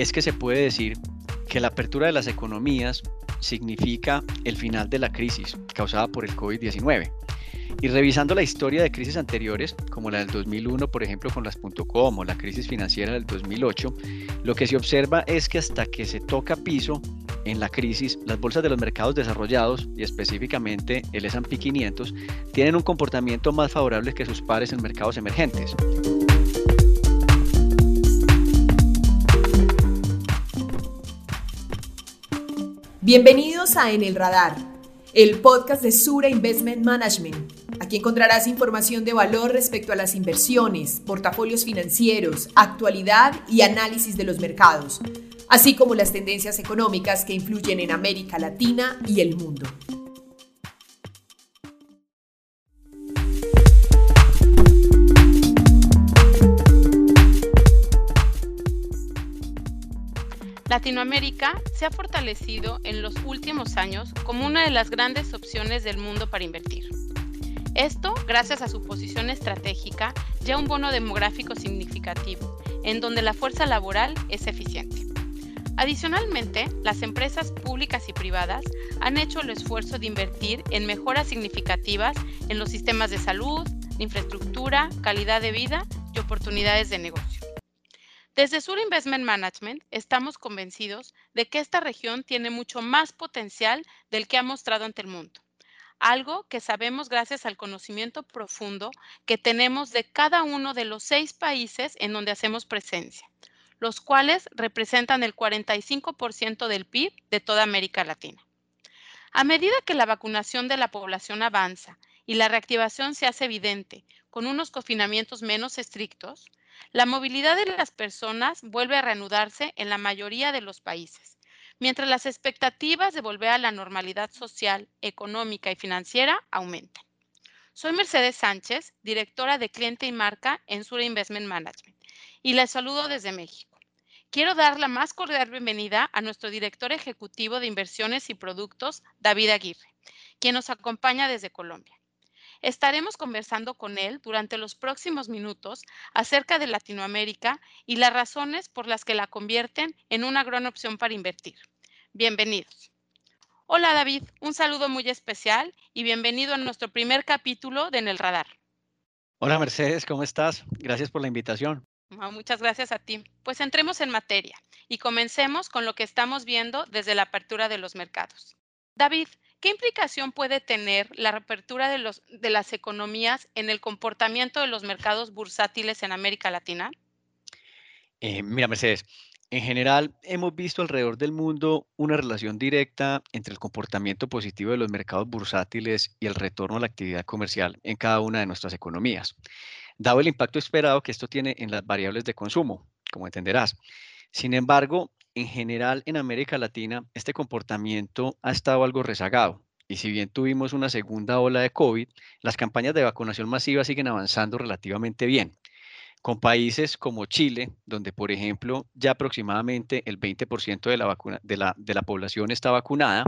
es que se puede decir que la apertura de las economías significa el final de la crisis causada por el COVID-19. Y revisando la historia de crisis anteriores, como la del 2001, por ejemplo, con las .com o la crisis financiera del 2008, lo que se observa es que hasta que se toca piso en la crisis, las bolsas de los mercados desarrollados, y específicamente el S&P 500, tienen un comportamiento más favorable que sus pares en mercados emergentes. Bienvenidos a En el Radar, el podcast de Sura Investment Management. Aquí encontrarás información de valor respecto a las inversiones, portafolios financieros, actualidad y análisis de los mercados, así como las tendencias económicas que influyen en América Latina y el mundo. Latinoamérica se ha fortalecido en los últimos años como una de las grandes opciones del mundo para invertir. Esto gracias a su posición estratégica ya un bono demográfico significativo, en donde la fuerza laboral es eficiente. Adicionalmente, las empresas públicas y privadas han hecho el esfuerzo de invertir en mejoras significativas en los sistemas de salud, infraestructura, calidad de vida y oportunidades de negocio. Desde Sur Investment Management estamos convencidos de que esta región tiene mucho más potencial del que ha mostrado ante el mundo, algo que sabemos gracias al conocimiento profundo que tenemos de cada uno de los seis países en donde hacemos presencia, los cuales representan el 45% del PIB de toda América Latina. A medida que la vacunación de la población avanza y la reactivación se hace evidente con unos confinamientos menos estrictos, la movilidad de las personas vuelve a reanudarse en la mayoría de los países, mientras las expectativas de volver a la normalidad social, económica y financiera aumentan. Soy Mercedes Sánchez, directora de cliente y marca en Sura Investment Management, y les saludo desde México. Quiero dar la más cordial bienvenida a nuestro director ejecutivo de inversiones y productos, David Aguirre, quien nos acompaña desde Colombia. Estaremos conversando con él durante los próximos minutos acerca de Latinoamérica y las razones por las que la convierten en una gran opción para invertir. Bienvenidos. Hola David, un saludo muy especial y bienvenido a nuestro primer capítulo de En el Radar. Hola Mercedes, ¿cómo estás? Gracias por la invitación. Ah, muchas gracias a ti. Pues entremos en materia y comencemos con lo que estamos viendo desde la apertura de los mercados. David, ¿Qué implicación puede tener la reapertura de, los, de las economías en el comportamiento de los mercados bursátiles en América Latina? Eh, mira, Mercedes, en general hemos visto alrededor del mundo una relación directa entre el comportamiento positivo de los mercados bursátiles y el retorno a la actividad comercial en cada una de nuestras economías, dado el impacto esperado que esto tiene en las variables de consumo, como entenderás. Sin embargo, en general en América Latina este comportamiento ha estado algo rezagado. Y si bien tuvimos una segunda ola de COVID, las campañas de vacunación masiva siguen avanzando relativamente bien, con países como Chile, donde por ejemplo ya aproximadamente el 20% de la, de la población está vacunada.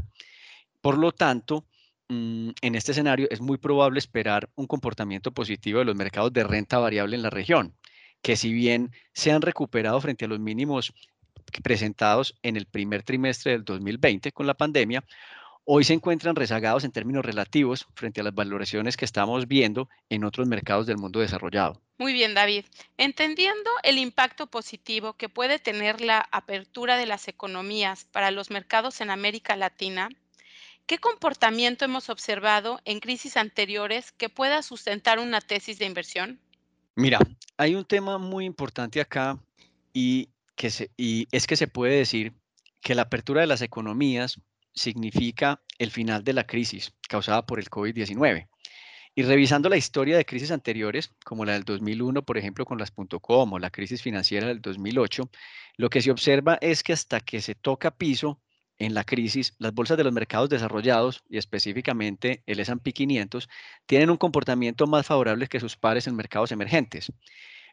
Por lo tanto, mm, en este escenario es muy probable esperar un comportamiento positivo de los mercados de renta variable en la región, que si bien se han recuperado frente a los mínimos presentados en el primer trimestre del 2020 con la pandemia, hoy se encuentran rezagados en términos relativos frente a las valoraciones que estamos viendo en otros mercados del mundo desarrollado. Muy bien, David. Entendiendo el impacto positivo que puede tener la apertura de las economías para los mercados en América Latina, ¿qué comportamiento hemos observado en crisis anteriores que pueda sustentar una tesis de inversión? Mira, hay un tema muy importante acá y y es que se puede decir que la apertura de las economías significa el final de la crisis causada por el COVID-19. Y revisando la historia de crisis anteriores, como la del 2001, por ejemplo, con las .com o la crisis financiera del 2008, lo que se observa es que hasta que se toca piso en la crisis, las bolsas de los mercados desarrollados y específicamente el S&P 500 tienen un comportamiento más favorable que sus pares en mercados emergentes.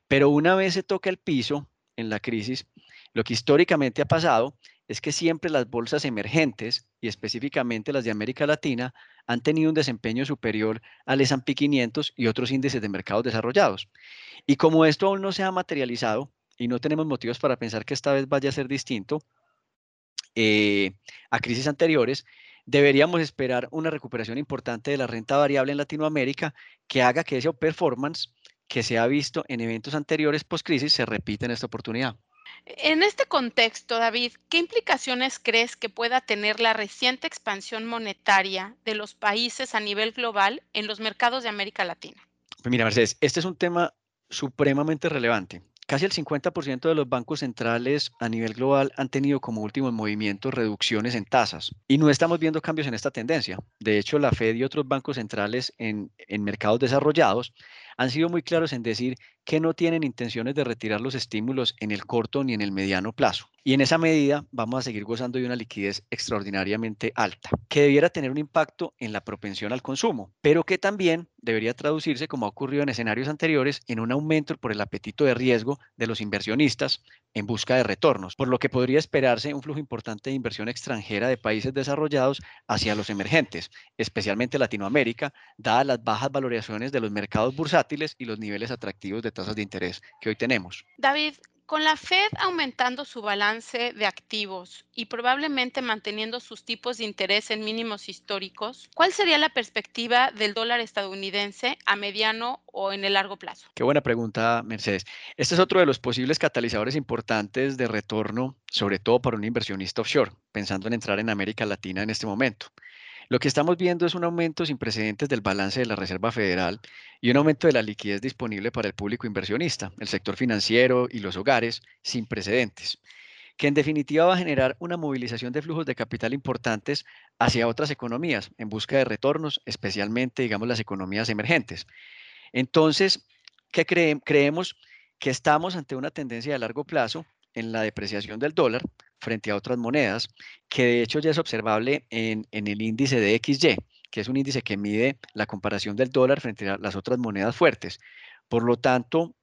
Pero una vez se toca el piso, en la crisis, lo que históricamente ha pasado es que siempre las bolsas emergentes y específicamente las de América Latina han tenido un desempeño superior al S&P 500 y otros índices de mercados desarrollados. Y como esto aún no se ha materializado y no tenemos motivos para pensar que esta vez vaya a ser distinto eh, a crisis anteriores, deberíamos esperar una recuperación importante de la renta variable en Latinoamérica que haga que ese performance que se ha visto en eventos anteriores post-crisis se repita en esta oportunidad. En este contexto, David, ¿qué implicaciones crees que pueda tener la reciente expansión monetaria de los países a nivel global en los mercados de América Latina? Pues mira, Mercedes, este es un tema supremamente relevante. Casi el 50% de los bancos centrales a nivel global han tenido como últimos movimientos reducciones en tasas y no estamos viendo cambios en esta tendencia. De hecho, la Fed y otros bancos centrales en, en mercados desarrollados han sido muy claros en decir que no tienen intenciones de retirar los estímulos en el corto ni en el mediano plazo. Y en esa medida vamos a seguir gozando de una liquidez extraordinariamente alta, que debiera tener un impacto en la propensión al consumo, pero que también debería traducirse, como ha ocurrido en escenarios anteriores, en un aumento por el apetito de riesgo de los inversionistas en busca de retornos, por lo que podría esperarse un flujo importante de inversión extranjera de países desarrollados hacia los emergentes, especialmente Latinoamérica, dadas las bajas valoraciones de los mercados bursátiles y los niveles atractivos de tasas de interés que hoy tenemos. David, con la Fed aumentando su balance de activos y probablemente manteniendo sus tipos de interés en mínimos históricos, ¿cuál sería la perspectiva del dólar estadounidense a mediano o en el largo plazo? Qué buena pregunta, Mercedes. Este es otro de los posibles catalizadores importantes de retorno, sobre todo para un inversionista offshore, pensando en entrar en América Latina en este momento. Lo que estamos viendo es un aumento sin precedentes del balance de la Reserva Federal y un aumento de la liquidez disponible para el público inversionista, el sector financiero y los hogares sin precedentes, que en definitiva va a generar una movilización de flujos de capital importantes hacia otras economías en busca de retornos, especialmente, digamos, las economías emergentes. Entonces, ¿qué creemos? Que estamos ante una tendencia de largo plazo en la depreciación del dólar frente a otras monedas, que de hecho ya es observable en, el índice de XY, que es un índice que mide la comparación del dólar frente a las otras monedas fuertes. Por lo tanto,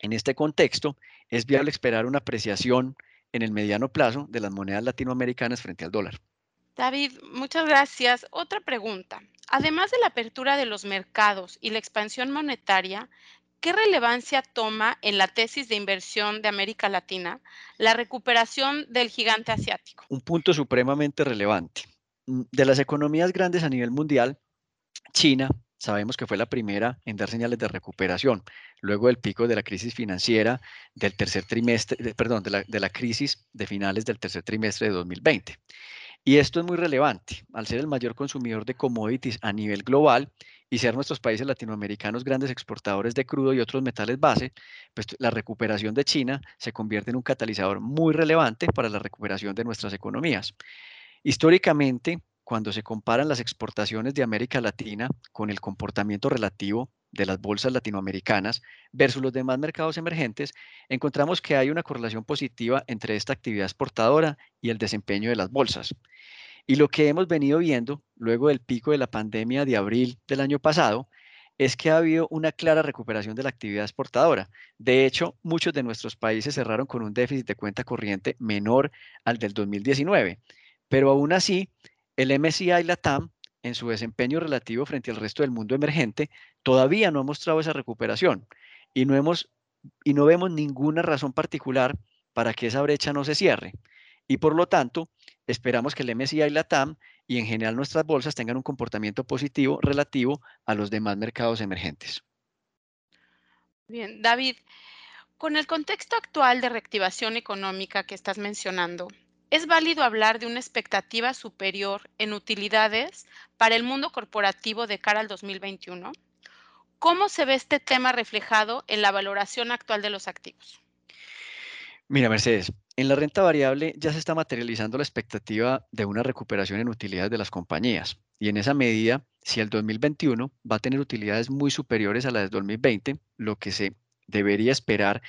en este contexto, es viable esperar una apreciación en el mediano plazo de las monedas latinoamericanas frente al dólar. David, muchas gracias. Otra pregunta. Además de la apertura de los mercados y la expansión monetaria, ¿Qué relevancia toma en la tesis de inversión de América Latina la recuperación del gigante asiático? Un punto supremamente relevante. Mm, de las economías grandes a nivel mundial, China sabemos que fue la primera en dar señales de recuperación, luego del pico de la crisis financiera del tercer trimestre, perdón, de la, de la crisis de finales del tercer trimestre de 2020. Y esto es muy relevante, al ser el mayor consumidor de commodities a nivel global y ser nuestros países latinoamericanos grandes exportadores de crudo y otros metales base, pues la recuperación de China se convierte en un catalizador muy relevante para la recuperación de nuestras economías. Históricamente, cuando se comparan las exportaciones de América Latina con el comportamiento relativo de las bolsas latinoamericanas versus los demás mercados emergentes, encontramos que hay una correlación positiva entre esta actividad exportadora y el desempeño de las bolsas. Y lo que hemos venido viendo luego del pico de la pandemia de abril del año pasado es que ha habido una clara recuperación de la actividad exportadora. De hecho, muchos de nuestros países cerraron con un déficit de cuenta corriente menor al del 2019, pero aún así, el MSCI Latam, en su desempeño relativo frente al resto del mundo emergente, todavía no ha mostrado esa recuperación y no, hemos, y no vemos ninguna razón particular para que esa brecha no se cierre. Y por lo tanto, esperamos que el MSCI y la TAM y en general nuestras bolsas tengan un comportamiento positivo relativo a los demás mercados emergentes. Bien, David, con el contexto actual de reactivación económica que estás mencionando, ¿es válido hablar de una expectativa superior en utilidades para el mundo corporativo de cara al 2021? ¿Cómo se ve este tema reflejado en la valoración actual de los activos? Mira, Mercedes, en la renta variable ya se está materializando la expectativa de una recuperación en utilidades de las compañías y en esa medida, si el 2021 va a tener utilidades muy superiores a las del 2020, lo que se debería esperar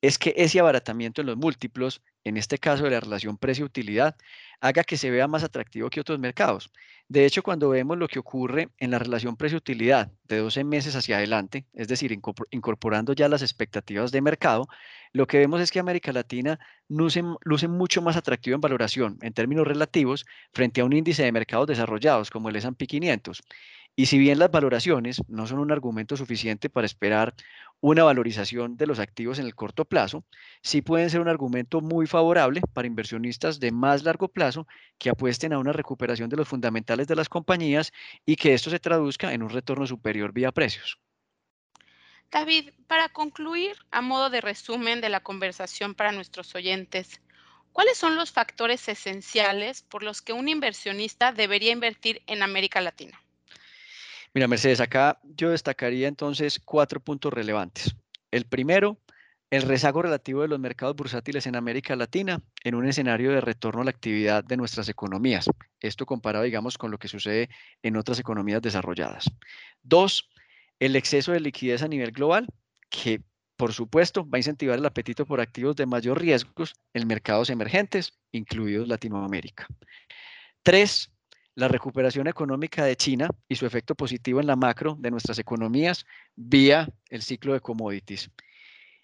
es que ese abaratamiento en los múltiplos, en este caso de la relación precio-utilidad, haga que se vea más atractivo que otros mercados. De hecho, cuando vemos lo que ocurre en la relación precio-utilidad de 12 meses hacia adelante, es decir, incorporando ya las expectativas de mercado, lo que vemos es que América Latina luce, luce mucho más atractivo en valoración en términos relativos frente a un índice de mercados desarrollados como el S&P 500. Y si bien las valoraciones no son un argumento suficiente para esperar una valorización de los activos en el corto plazo, sí pueden ser un argumento muy favorable para inversionistas de más largo plazo que apuesten a una recuperación de los fundamentales de las compañías y que esto se traduzca en un retorno superior vía precios. David, para concluir, a modo de resumen de la conversación para nuestros oyentes, ¿cuáles son los factores esenciales por los que un inversionista debería invertir en América Latina? Mira, Mercedes, acá yo destacaría entonces cuatro puntos relevantes. El primero, el rezago relativo de los mercados bursátiles en América Latina en un escenario de retorno a la actividad de nuestras economías. Esto comparado, digamos, con lo que sucede en otras economías desarrolladas. Dos, el exceso de liquidez a nivel global, que por supuesto va a incentivar el apetito por activos de mayor riesgos en mercados emergentes, incluidos Latinoamérica. Tres, la recuperación económica de China y su efecto positivo en la macro de nuestras economías vía el ciclo de commodities.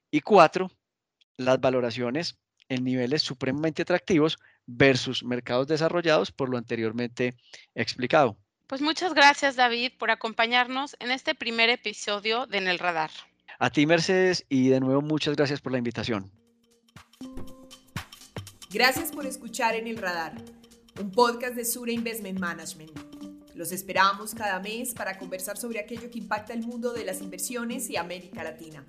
Y cuatro, las valoraciones en niveles supremamente atractivos versus mercados desarrollados por lo anteriormente explicado. Pues muchas gracias David por acompañarnos en este primer episodio de En el Radar. A ti Mercedes y de nuevo muchas gracias por la invitación. Gracias por escuchar En el Radar, un podcast de Sura Investment Management. Los esperamos cada mes para conversar sobre aquello que impacta el mundo de las inversiones y América Latina.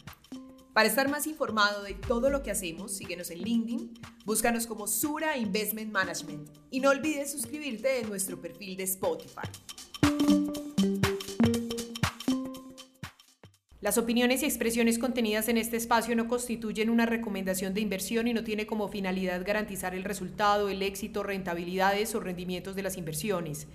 Para estar más informado de todo lo que hacemos, síguenos en LinkedIn, búscanos como Sura Investment Management y no olvides suscribirte en nuestro perfil de Spotify. Las opiniones y expresiones contenidas en este espacio no constituyen una recomendación de inversión y no tiene como finalidad garantizar el resultado, el éxito, rentabilidades o rendimientos de las inversiones.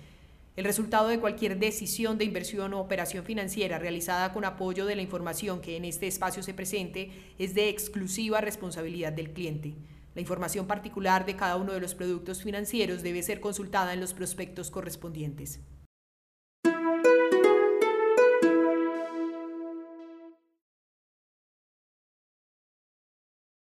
El resultado de cualquier decisión de inversión o operación financiera realizada con apoyo de la información que en este espacio se presente es de exclusiva responsabilidad del cliente. La información particular de cada uno de los productos financieros debe ser consultada en los prospectos correspondientes.